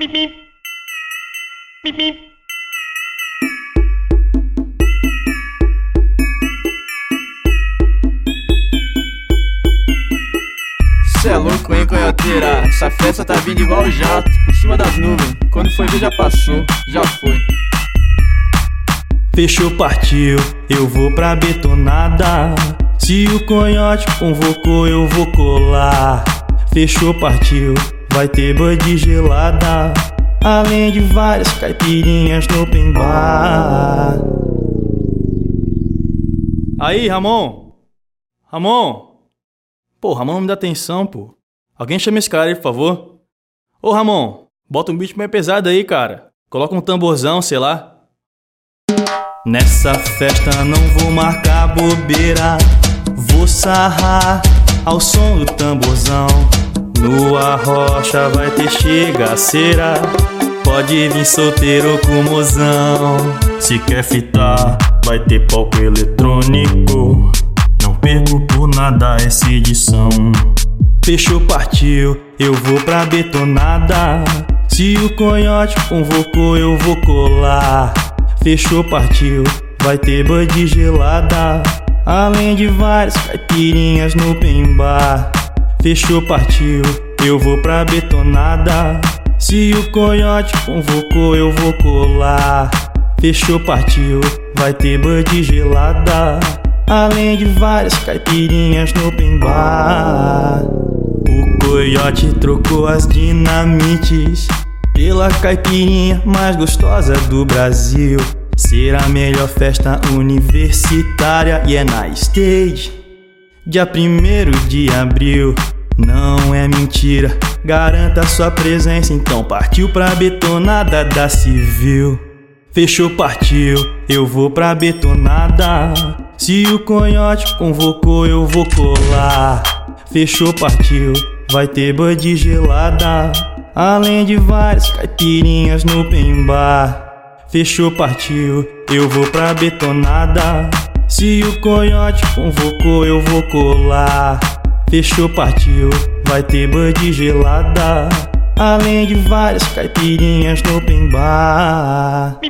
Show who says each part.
Speaker 1: Beep.
Speaker 2: Cê é louco, hein, conhoteira? Essa festa tá vindo igual o jato, por cima das nuvens. Quando foi ver, já passou, já foi.
Speaker 3: Fechou, partiu, eu vou pra betonada. Se o conhote convocou, eu vou colar. Fechou, partiu, vai ter bud gelada. Além de várias caipirinhas no open bar. Aí, Ramon! Ramon! Pô, Ramon não me dá atenção, pô. Alguém chama esse cara aí, por favor. Ô, Ramon, bota um beat mais pesado aí, cara. Coloca um tamborzão, sei lá. Nessa festa não vou marcar bobeira. Vou sarrar ao som do tamborzão. No arrocha vai ter chegaceira. Pode vir solteiro com mozão. Se quer fitar, vai ter palco eletrônico. Não perco por nada essa edição. Fechou, partiu, eu vou pra betonada. Se o conhote convocou, eu vou colar. Fechou, partiu, vai ter bud gelada. Além de várias caipirinhas no open bar. Fechou, partiu, eu vou pra betonada. Se o conhote convocou, eu vou colar. Fechou, partiu, vai ter bud gelada. Além de várias caipirinhas no open bar. O coiote trocou as dinamites pela caipirinha mais gostosa do Brasil. Será a melhor festa universitária e é na stage. Dia 1 de abril, não é mentira. Garanta sua presença, então partiu pra betonada da civil. Fechou, partiu, eu vou pra betonada. Se o conhote convocou, eu vou colar. Fechou, partiu, vai ter bud gelada. Além de várias caipirinhas no open bar. Fechou, partiu, eu vou pra betonada. Se o conhote convocou, eu vou colar. Fechou, partiu, vai ter bud gelada. Além de várias caipirinhas no open bar.